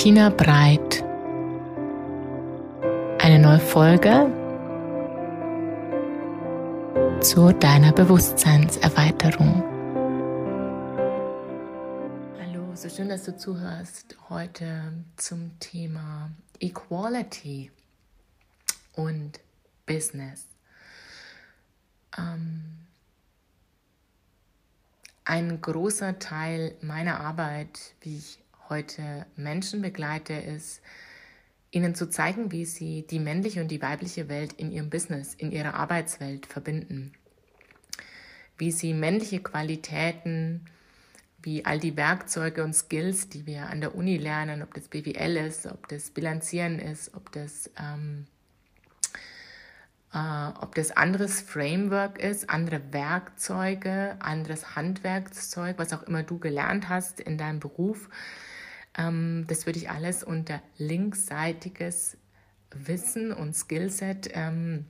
Bettina Breit. Eine neue Folge zu deiner Bewusstseinserweiterung. Hallo, so schön, dass du zuhörst heute zum Thema Equality und Business. Ähm, ein großer Teil meiner Arbeit, wie ich heute Menschen begleite, ist, ihnen zu zeigen, wie sie die männliche und die weibliche Welt in ihrem Business, in ihrer Arbeitswelt verbinden. Wie sie männliche Qualitäten, wie all die Werkzeuge und Skills, die wir an der Uni lernen, ob das BWL ist, ob das Bilanzieren ist, ob das ähm, äh, ob das anderes Framework ist, andere Werkzeuge, anderes Handwerkszeug, was auch immer du gelernt hast in deinem Beruf. Ähm, das würde ich alles unter linksseitiges Wissen und Skillset ähm,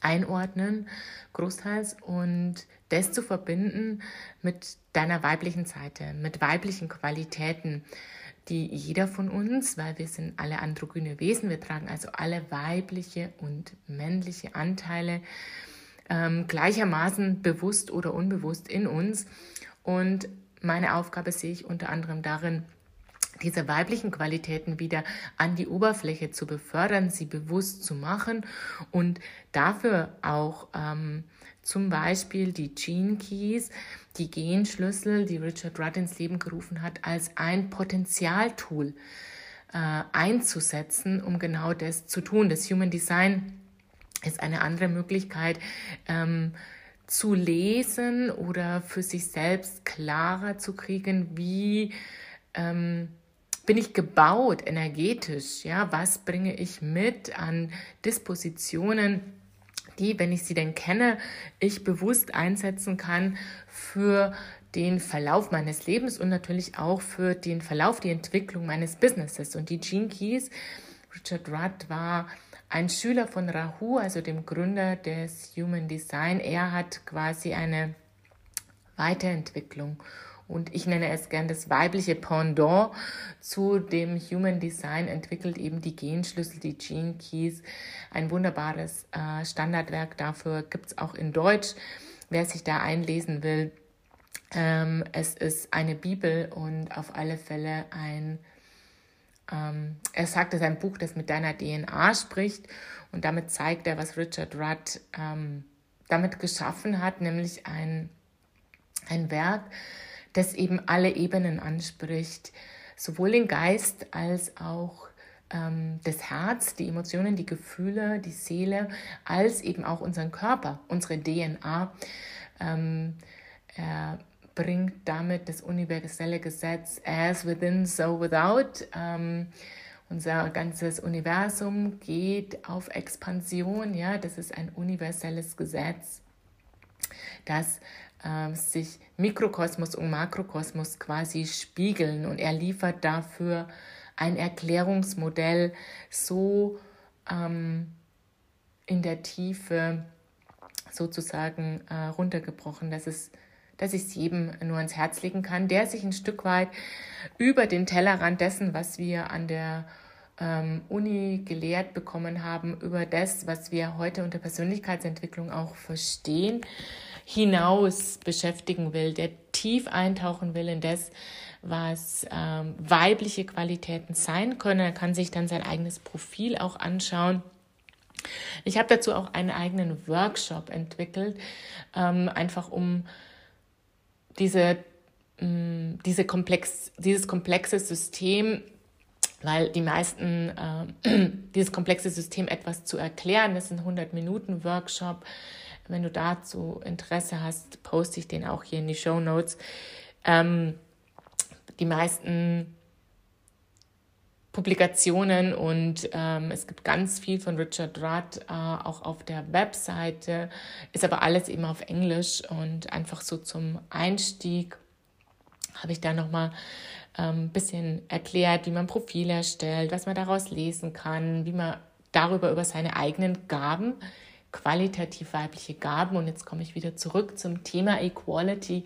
einordnen, großteils, und das zu verbinden mit deiner weiblichen Seite, mit weiblichen Qualitäten die jeder von uns, weil wir sind alle androgyne Wesen, wir tragen also alle weibliche und männliche Anteile ähm, gleichermaßen bewusst oder unbewusst in uns. Und meine Aufgabe sehe ich unter anderem darin, diese weiblichen Qualitäten wieder an die Oberfläche zu befördern, sie bewusst zu machen und dafür auch ähm, zum Beispiel die Gene Keys, die Genschlüssel, die Richard Rudd ins Leben gerufen hat, als ein Potenzialtool äh, einzusetzen, um genau das zu tun. Das Human Design ist eine andere Möglichkeit, ähm, zu lesen oder für sich selbst klarer zu kriegen, wie ähm, bin ich gebaut energetisch, ja, was bringe ich mit an Dispositionen, die, wenn ich sie denn kenne, ich bewusst einsetzen kann für den Verlauf meines Lebens und natürlich auch für den Verlauf, die Entwicklung meines Businesses. Und die Gene Keys, Richard Rudd war ein Schüler von Rahu, also dem Gründer des Human Design. Er hat quasi eine Weiterentwicklung und ich nenne es gern das weibliche Pendant zu dem Human Design, entwickelt eben die Genschlüssel, die Gene Keys. Ein wunderbares äh, Standardwerk dafür gibt es auch in Deutsch, wer sich da einlesen will. Ähm, es ist eine Bibel und auf alle Fälle ein, ähm, er sagt, es ist ein Buch, das mit deiner DNA spricht und damit zeigt er, was Richard Rudd ähm, damit geschaffen hat, nämlich ein, ein Werk, das eben alle Ebenen anspricht, sowohl den Geist als auch ähm, das Herz, die Emotionen, die Gefühle, die Seele, als eben auch unseren Körper, unsere DNA. Ähm, er bringt damit das universelle Gesetz as within, so without. Ähm, unser ganzes Universum geht auf Expansion, ja, das ist ein universelles Gesetz, das äh, sich Mikrokosmos und Makrokosmos quasi spiegeln. Und er liefert dafür ein Erklärungsmodell so ähm, in der Tiefe sozusagen äh, runtergebrochen, dass es dass ich es jedem nur ans Herz legen kann, der sich ein Stück weit über den Tellerrand dessen, was wir an der ähm, Uni gelehrt bekommen haben, über das, was wir heute unter Persönlichkeitsentwicklung auch verstehen, hinaus beschäftigen will, der tief eintauchen will in das, was ähm, weibliche Qualitäten sein können. Er kann sich dann sein eigenes Profil auch anschauen. Ich habe dazu auch einen eigenen Workshop entwickelt, ähm, einfach um diese, mh, mm, diese komplex, dieses komplexe System weil die meisten äh, dieses komplexe System etwas zu erklären. Das ist ein 100 Minuten Workshop, wenn du dazu Interesse hast, poste ich den auch hier in die Show Notes. Ähm, die meisten Publikationen und ähm, es gibt ganz viel von Richard Rudd äh, auch auf der Webseite, ist aber alles eben auf Englisch und einfach so zum Einstieg habe ich da nochmal ein ähm, bisschen erklärt, wie man Profil erstellt, was man daraus lesen kann, wie man darüber über seine eigenen Gaben qualitativ weibliche Gaben, und jetzt komme ich wieder zurück zum Thema Equality,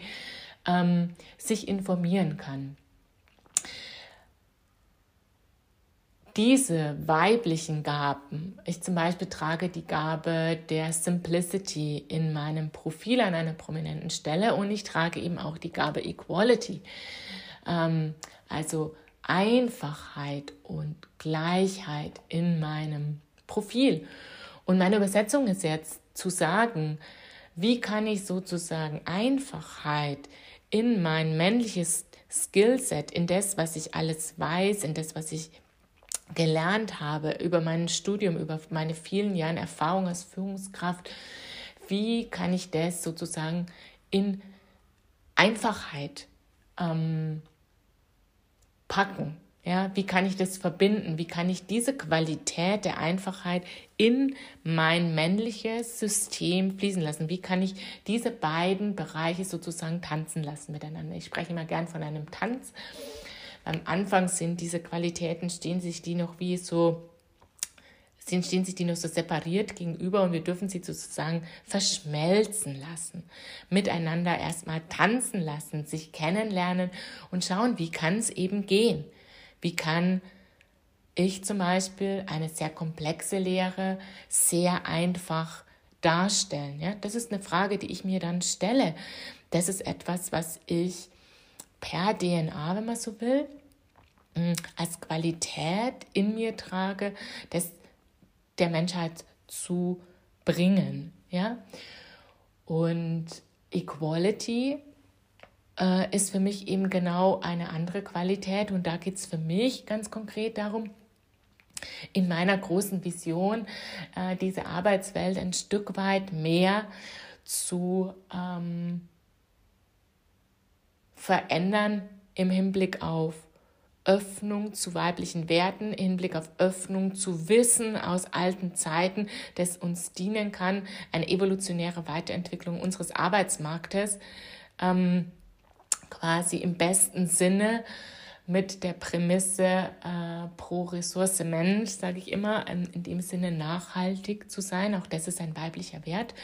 ähm, sich informieren kann. diese weiblichen Gaben, ich zum Beispiel trage die Gabe der Simplicity in meinem Profil an einer prominenten Stelle und ich trage eben auch die Gabe Equality, ähm, also Einfachheit und Gleichheit in meinem Profil. Und meine Übersetzung ist jetzt zu sagen, wie kann ich sozusagen Einfachheit in mein männliches Skillset, in das, was ich alles weiß, in das, was ich gelernt habe über mein Studium, über meine vielen Jahre Erfahrung als Führungskraft, wie kann ich das sozusagen in Einfachheit ähm, packen? Ja, wie kann ich das verbinden? Wie kann ich diese Qualität der Einfachheit in mein männliches System fließen lassen? Wie kann ich diese beiden Bereiche sozusagen tanzen lassen miteinander? Ich spreche immer gern von einem Tanz. Am Anfang sind diese Qualitäten, stehen sich die noch wie so, stehen sich die noch so separiert gegenüber und wir dürfen sie sozusagen verschmelzen lassen, miteinander erstmal tanzen lassen, sich kennenlernen und schauen, wie kann es eben gehen wie kann ich zum Beispiel eine sehr komplexe Lehre sehr einfach darstellen? Ja? Das ist eine Frage, die ich mir dann stelle. Das ist etwas, was ich per DNA, wenn man so will, hm, als Qualität in mir trage, das der Menschheit zu bringen. Ja? Und Equality äh, ist für mich eben genau eine andere Qualität. Und da geht es für mich ganz konkret darum, in meiner großen Vision äh, diese Arbeitswelt ein Stück weit mehr zu ähm, verändern im Hinblick auf Öffnung zu weiblichen Werten, im Hinblick auf Öffnung zu Wissen aus alten Zeiten, das uns dienen kann, eine evolutionäre Weiterentwicklung unseres Arbeitsmarktes. Ähm, quasi im besten Sinne mit der Prämisse äh, pro Ressource Mensch, sage ich immer, in, in dem Sinne nachhaltig zu sein. Auch das ist ein weiblicher Wert.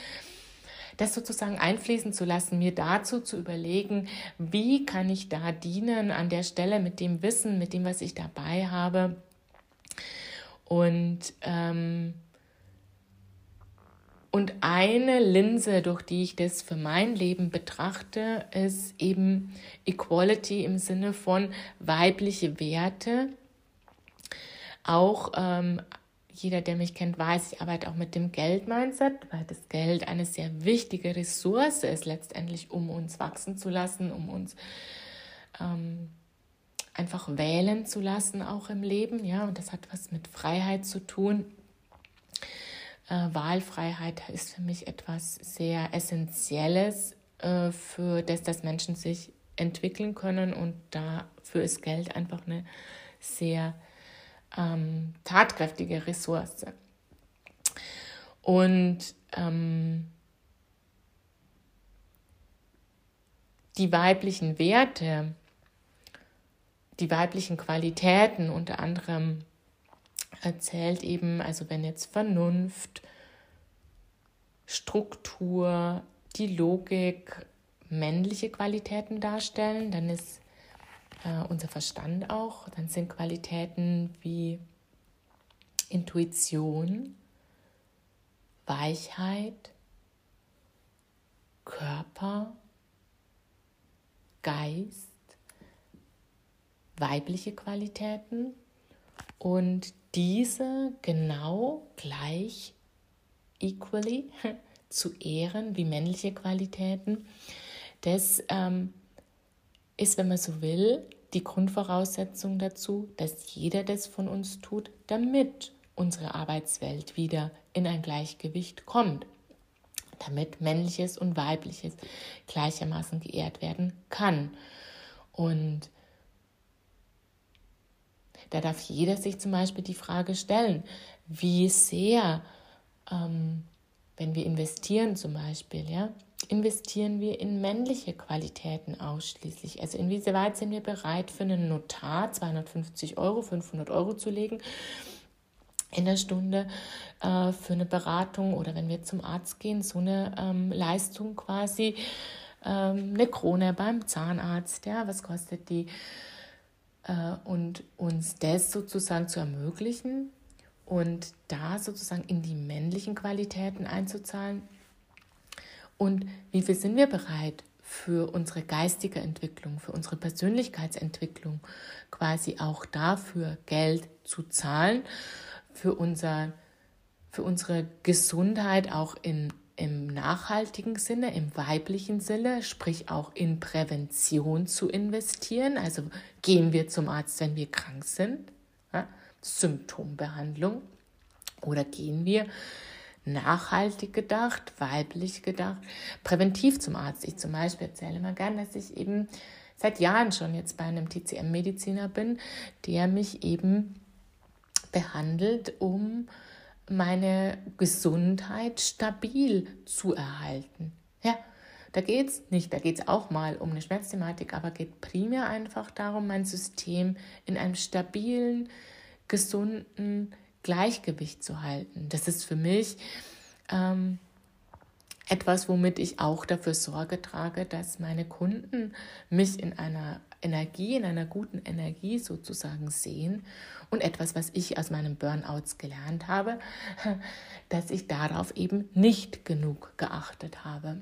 Das sozusagen einfließen zu lassen, mir dazu zu überlegen, wie kann ich da dienen an der Stelle mit dem Wissen, mit dem, was ich dabei habe. Und ähm, und eine Linse, durch die ich das für mein Leben betrachte, ist eben Equality im Sinne von weibliche Werte. Auch ähm, jeder, der mich kennt, weiß, ich arbeite auch mit dem Geld-Mindset, weil das Geld eine sehr wichtige Ressource ist, letztendlich, um uns wachsen zu lassen, um uns ähm, einfach wählen zu lassen, auch im Leben. Ja, und das hat was mit Freiheit zu tun. Äh, Wahlfreiheit ist für mich etwas sehr Essentielles, äh, für das, dass Menschen sich entwickeln können und dafür ist Geld einfach eine sehr ähm, tatkräftige Ressource. Und ähm, die weiblichen Werte, die weiblichen Qualitäten, unter anderem erzählt eben, also wenn jetzt Vernunft, Struktur, die Logik männliche Qualitäten darstellen, dann ist äh, unser Verstand auch, dann sind Qualitäten wie Intuition, Weichheit, Körper, Geist, weibliche Qualitäten und diese genau gleich equally zu ehren wie männliche Qualitäten, das ähm, ist, wenn man so will, die Grundvoraussetzung dazu, dass jeder das von uns tut, damit unsere Arbeitswelt wieder in ein Gleichgewicht kommt, damit männliches und weibliches gleichermaßen geehrt werden kann. Und da darf jeder sich zum Beispiel die Frage stellen, wie sehr, ähm, wenn wir investieren zum Beispiel, ja, investieren wir in männliche Qualitäten ausschließlich? Also inwieweit sind wir bereit, für einen Notar 250 Euro, 500 Euro zu legen in der Stunde äh, für eine Beratung oder wenn wir zum Arzt gehen, so eine ähm, Leistung quasi, ähm, eine Krone beim Zahnarzt, ja, was kostet die? Äh, und uns das sozusagen zu ermöglichen und da sozusagen in die männlichen Qualitäten einzuzahlen. Und wie viel sind wir bereit für unsere geistige Entwicklung, für unsere Persönlichkeitsentwicklung, quasi auch dafür Geld zu zahlen, für, unser, für unsere Gesundheit auch in, im nachhaltigen Sinne, im weiblichen Sinne, sprich auch in Prävention zu investieren. Also gehen wir zum Arzt, wenn wir krank sind, ja? Symptombehandlung, oder gehen wir nachhaltig gedacht, weiblich gedacht, präventiv zum Arzt. Ich zum Beispiel erzähle immer gern, dass ich eben seit Jahren schon jetzt bei einem TCM-Mediziner bin, der mich eben behandelt, um meine Gesundheit stabil zu erhalten. Ja, da geht es nicht, da geht es auch mal um eine Schmerzthematik, aber geht primär einfach darum, mein System in einem stabilen, gesunden, Gleichgewicht zu halten. Das ist für mich ähm, etwas, womit ich auch dafür Sorge trage, dass meine Kunden mich in einer Energie, in einer guten Energie sozusagen sehen und etwas, was ich aus meinen Burnouts gelernt habe, dass ich darauf eben nicht genug geachtet habe.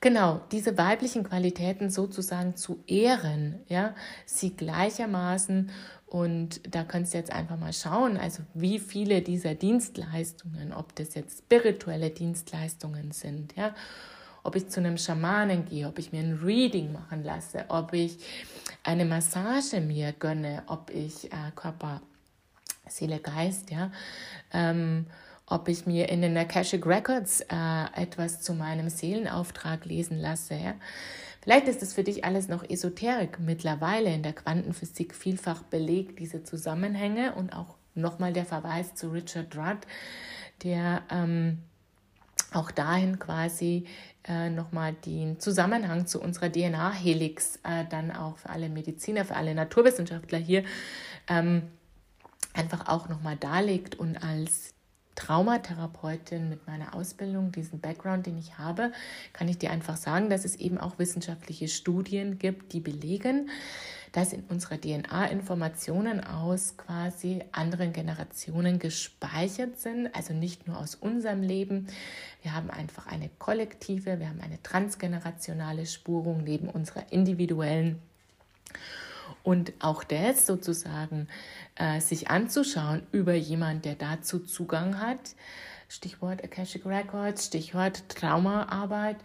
Genau, diese weiblichen Qualitäten sozusagen zu ehren, ja, sie gleichermaßen und da kannst du jetzt einfach mal schauen, also wie viele dieser Dienstleistungen, ob das jetzt spirituelle Dienstleistungen sind, ja, ob ich zu einem Schamanen gehe, ob ich mir ein Reading machen lasse, ob ich eine Massage mir gönne, ob ich äh, Körper, Seele, Geist, ja, ähm, ob ich mir in den Akashic Records äh, etwas zu meinem Seelenauftrag lesen lasse, ja. Vielleicht ist es für dich alles noch Esoterik. Mittlerweile in der Quantenphysik vielfach belegt, diese Zusammenhänge und auch nochmal der Verweis zu Richard Rudd, der ähm, auch dahin quasi äh, nochmal den Zusammenhang zu unserer DNA-Helix äh, dann auch für alle Mediziner, für alle Naturwissenschaftler hier ähm, einfach auch nochmal darlegt und als Traumatherapeutin mit meiner Ausbildung, diesen Background, den ich habe, kann ich dir einfach sagen, dass es eben auch wissenschaftliche Studien gibt, die belegen, dass in unserer DNA Informationen aus quasi anderen Generationen gespeichert sind, also nicht nur aus unserem Leben. Wir haben einfach eine kollektive, wir haben eine transgenerationale Spurung neben unserer individuellen. Und auch das sozusagen äh, sich anzuschauen über jemand, der dazu Zugang hat, Stichwort Akashic Records, Stichwort Traumaarbeit,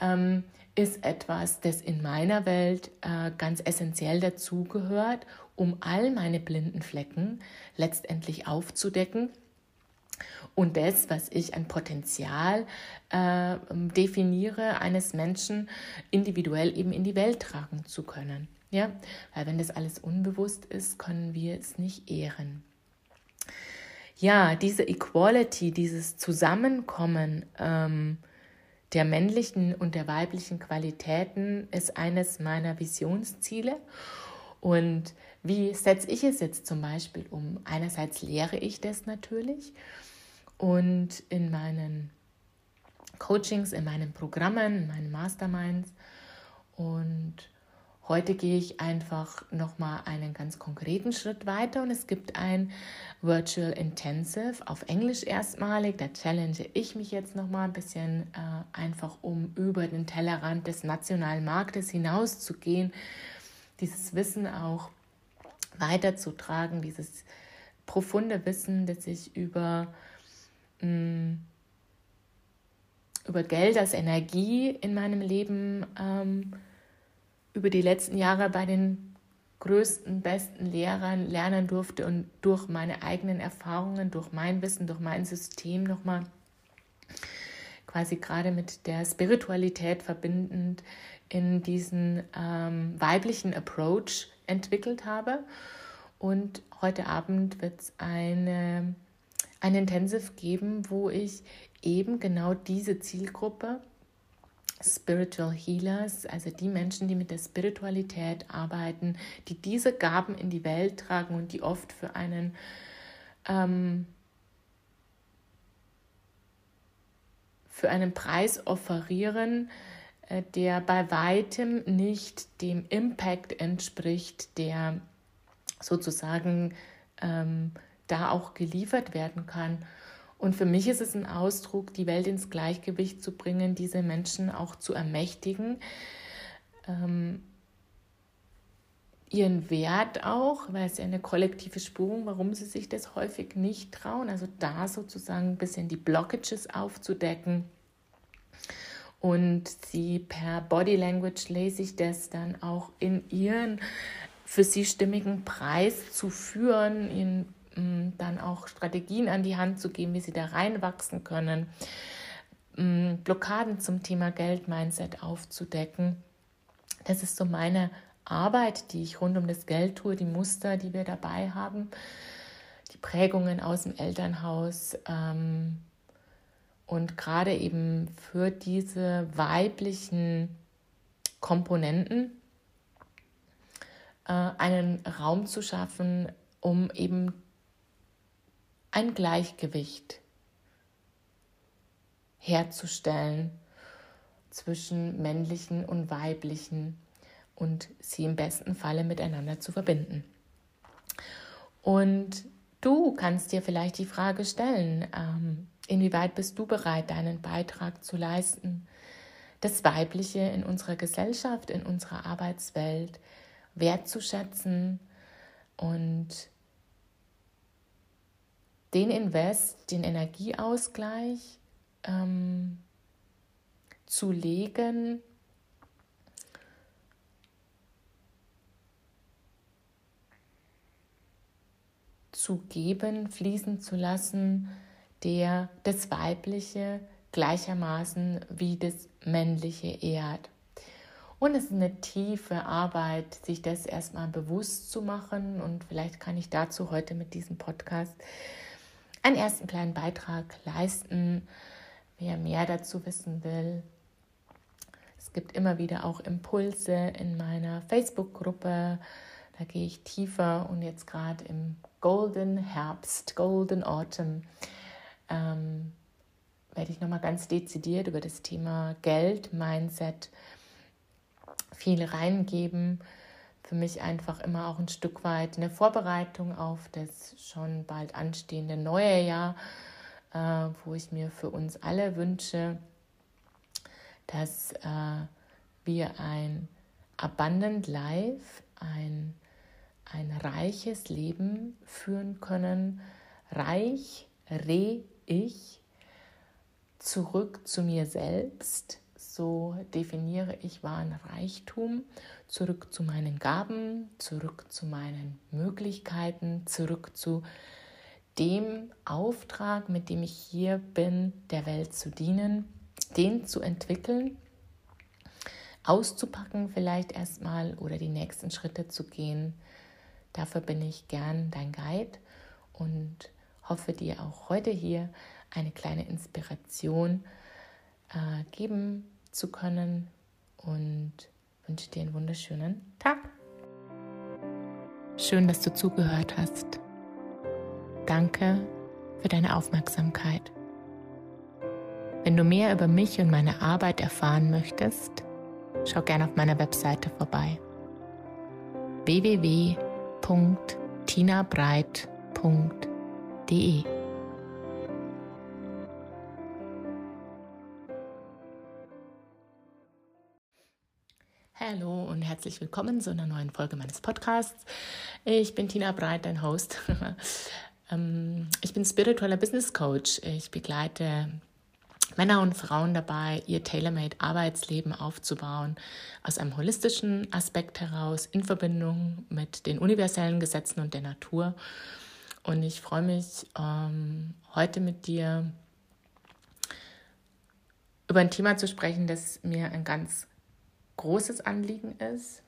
ähm, ist etwas, das in meiner Welt äh, ganz essentiell dazugehört, um all meine blinden Flecken letztendlich aufzudecken und das, was ich an Potenzial äh, definiere, eines Menschen individuell eben in die Welt tragen zu können. Ja, weil wenn das alles unbewusst ist, können wir es nicht ehren. Ja, diese Equality, dieses Zusammenkommen ähm, der männlichen und der weiblichen Qualitäten ist eines meiner Visionsziele. Und wie setze ich es jetzt zum Beispiel um? Einerseits lehre ich das natürlich und in meinen Coachings, in meinen Programmen, in meinen Masterminds und Heute gehe ich einfach nochmal einen ganz konkreten Schritt weiter und es gibt ein Virtual Intensive auf Englisch erstmalig. Da challenge ich mich jetzt nochmal ein bisschen äh, einfach, um über den Tellerrand des nationalen Marktes hinauszugehen, dieses Wissen auch weiterzutragen, dieses profunde Wissen, das ich über, mh, mm, über Geld als Energie in meinem Leben ähm, über die letzten Jahre bei den größten, besten Lehrern lernen durfte und durch meine eigenen Erfahrungen, durch mein Wissen, durch mein System nochmal quasi gerade mit der Spiritualität verbindend in diesen ähm, weiblichen Approach entwickelt habe. Und heute Abend wird es eine, ein Intensive geben, wo ich eben genau diese Zielgruppe Spiritual Healers, also die Menschen, die mit der Spiritualität arbeiten, die diese Gaben in die Welt tragen und die oft für einen ähm, für einen Preis offerieren, äh, der bei weitem nicht dem Impact entspricht, der sozusagen ähm, da auch geliefert werden kann. Und für mich ist es ein Ausdruck, die Welt ins Gleichgewicht zu bringen, diese Menschen auch zu ermächtigen, ähm, ihren Wert auch, weil es ja eine kollektive Spurung, warum sie sich das häufig nicht trauen. Also da sozusagen ein bisschen die Blockages aufzudecken. Und sie per Body Language lese ich das dann auch in ihren für sie stimmigen Preis zu führen, ihnen mm, dann auch Strategien an die Hand zu geben, wie sie da reinwachsen können, mm, Blockaden zum Thema Geld-Mindset aufzudecken. Das ist so meine Arbeit, die ich rund um das Geld tue, die Muster, die wir dabei haben, die Prägungen aus dem Elternhaus. Ähm, und gerade eben für diese weiblichen Komponenten äh, einen Raum zu schaffen, um eben ein Gleichgewicht herzustellen zwischen männlichen und weiblichen und sie im besten Falle miteinander zu verbinden. Und du kannst dir vielleicht die Frage stellen, ähm, inwieweit bist du bereit, deinen Beitrag zu leisten, das Weibliche in unserer Gesellschaft, in unserer Arbeitswelt wertzuschätzen und den Invest, den Energieausgleich ähm, zu legen zu geben, fließen zu lassen, der das Weibliche gleichermaßen wie das Männliche ehrt. Und es ist eine tiefe Arbeit, sich das erstmal bewusst zu machen. Und vielleicht kann ich dazu heute mit diesem Podcast einen ersten kleinen Beitrag leisten. Wer mehr dazu wissen will, es gibt immer wieder auch Impulse in meiner Facebook-Gruppe. Da gehe ich tiefer und jetzt gerade im Golden Herbst, Golden Autumn, ähm, werde ich nochmal ganz dezidiert über das Thema Geld, Mindset viel reingeben. Für mich einfach immer auch ein Stück weit eine Vorbereitung auf das schon bald anstehende neue Jahr, äh, wo ich mir für uns alle wünsche, dass äh, wir ein Abundant Life, ein ein reiches Leben führen können. Reich, re-ich, zurück zu mir selbst. So definiere ich wahren Reichtum. Zurück zu meinen Gaben, zurück zu meinen Möglichkeiten, zurück zu dem Auftrag, mit dem ich hier bin, der Welt zu dienen, den zu entwickeln, auszupacken vielleicht erstmal oder die nächsten Schritte zu gehen, Dafür bin ich gern dein Guide und hoffe dir auch heute hier eine kleine Inspiration äh, geben zu können und wünsche dir einen wunderschönen Tag. Schön, dass du zugehört hast. Danke für deine Aufmerksamkeit. Wenn du mehr über mich und meine Arbeit erfahren möchtest, schau gerne auf meiner Webseite vorbei. www www.tinabreit.de Hallo und herzlich willkommen zu einer neuen Folge meines Podcasts. Ich bin Tina Breit, dein Host. Ähm, ich bin spiritueller Business Coach. Ich begleite Männer und Frauen dabei, ihr tailor-made Arbeitsleben aufzubauen, aus einem holistischen Aspekt heraus, in Verbindung mit den universellen Gesetzen und der Natur. Und ich freue mich, ähm, heute mit dir über ein Thema zu sprechen, das mir ein ganz großes Anliegen ist.